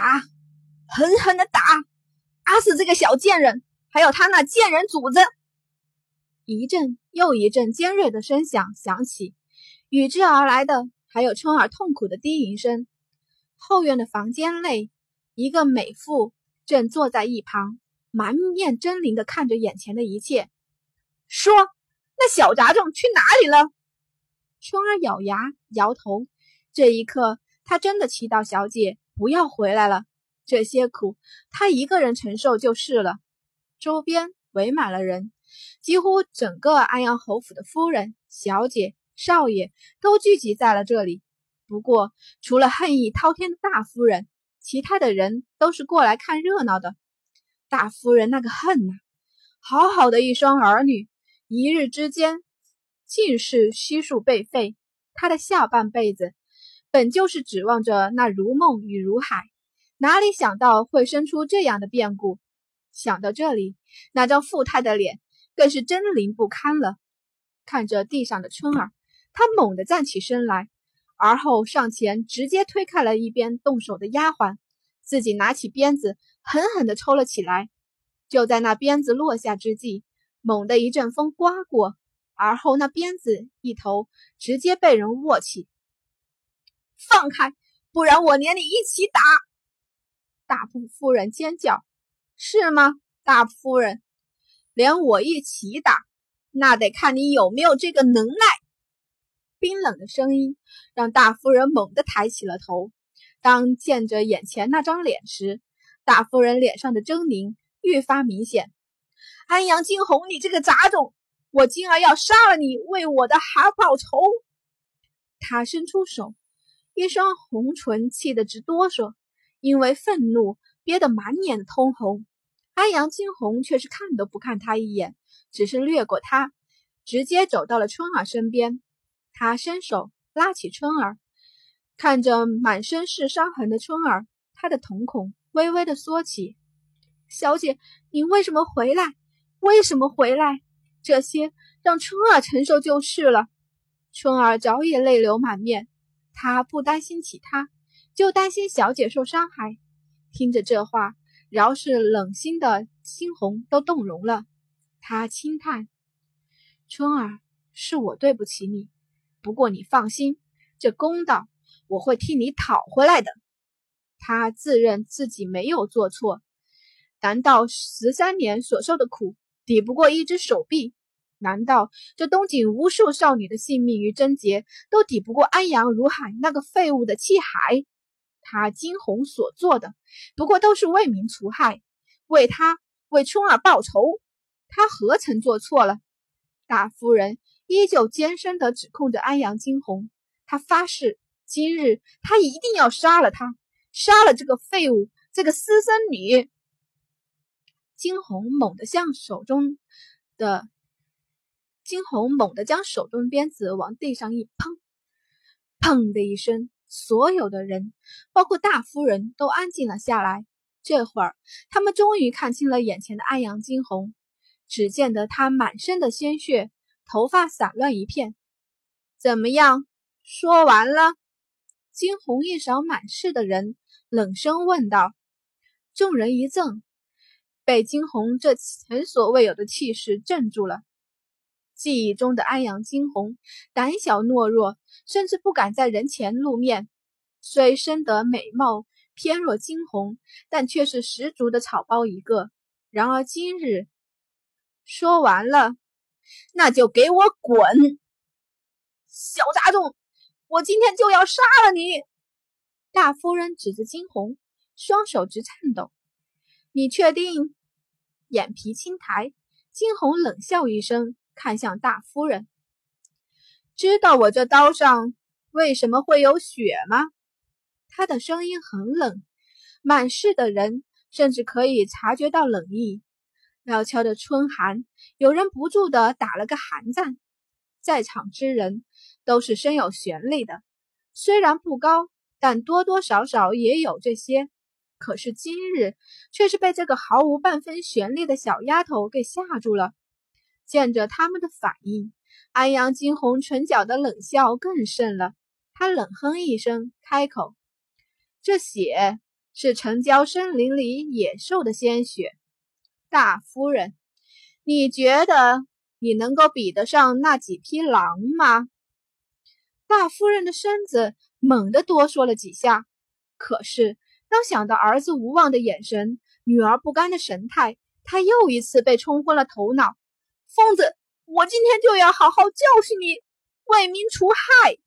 打，狠狠的打，打死这个小贱人，还有他那贱人主子！一阵又一阵尖锐的声响响起，与之而来的还有春儿痛苦的低吟声。后院的房间内，一个美妇正坐在一旁，满面狰狞的看着眼前的一切，说：“那小杂种去哪里了？”春儿咬牙摇头。这一刻，他真的祈祷小姐不要回来了。这些苦，他一个人承受就是了。周边围满了人。几乎整个安阳侯府的夫人、小姐、少爷都聚集在了这里。不过，除了恨意滔天的大夫人，其他的人都是过来看热闹的。大夫人那个恨呐，好好的一双儿女，一日之间尽是悉数被废。她的下半辈子，本就是指望着那如梦与如海，哪里想到会生出这样的变故？想到这里，那张富态的脸。更是狰狞不堪了。看着地上的春儿，他猛地站起身来，而后上前直接推开了一边动手的丫鬟，自己拿起鞭子狠狠地抽了起来。就在那鞭子落下之际，猛地一阵风刮过，而后那鞭子一头直接被人握起。放开，不然我连你一起打！大夫人尖叫：“是吗，大夫人？”连我一起打，那得看你有没有这个能耐。冰冷的声音让大夫人猛地抬起了头。当见着眼前那张脸时，大夫人脸上的狰狞愈发明显。安阳惊鸿，你这个杂种，我今儿要杀了你，为我的孩报仇！他伸出手，一双红唇气得直哆嗦，因为愤怒憋得满脸通红。安阳惊鸿却是看都不看他一眼，只是掠过他，直接走到了春儿身边。他伸手拉起春儿，看着满身是伤痕的春儿，他的瞳孔微微的缩起。小姐，您为什么回来？为什么回来？这些让春儿承受就是了。春儿早已泪流满面，他不担心其他，就担心小姐受伤害。听着这话。饶是冷心的猩红都动容了，他轻叹：“春儿，是我对不起你，不过你放心，这公道我会替你讨回来的。”他自认自己没有做错，难道十三年所受的苦抵不过一只手臂？难道这东景无数少女的性命与贞洁都抵不过安阳如海那个废物的气海？他惊鸿所做的，不过都是为民除害，为他为春儿报仇。他何曾做错了？大夫人依旧尖声地指控着安阳惊鸿。他发誓，今日他一定要杀了他，杀了这个废物，这个私生女。惊鸿猛地向手中的惊鸿猛地将手中鞭子往地上一砰，砰的一声。所有的人，包括大夫人都安静了下来。这会儿，他们终于看清了眼前的安阳惊鸿。只见得他满身的鲜血，头发散乱一片。怎么样？说完了？惊鸿一扫满室的人，冷声问道。众人一怔，被惊鸿这前所未有的气势镇住了。记忆中的安阳惊鸿，胆小懦弱，甚至不敢在人前露面。虽生得美貌偏若惊鸿，但却是十足的草包一个。然而今日说完了，那就给我滚！小杂种，我今天就要杀了你！大夫人指着惊鸿，双手直颤抖。你确定？眼皮轻抬，惊鸿冷笑一声。看向大夫人，知道我这刀上为什么会有血吗？他的声音很冷，满室的人甚至可以察觉到冷意。料峭的春寒，有人不住的打了个寒战。在场之人都是身有玄力的，虽然不高，但多多少少也有这些。可是今日却是被这个毫无半分玄力的小丫头给吓住了。见着他们的反应，安阳惊鸿唇角的冷笑更甚了。他冷哼一声，开口：“这血是城郊森林里野兽的鲜血。大夫人，你觉得你能够比得上那几匹狼吗？大夫人的身子猛地哆嗦了几下，可是当想到儿子无望的眼神、女儿不甘的神态，她又一次被冲昏了头脑。疯子，我今天就要好好教训你，为民除害！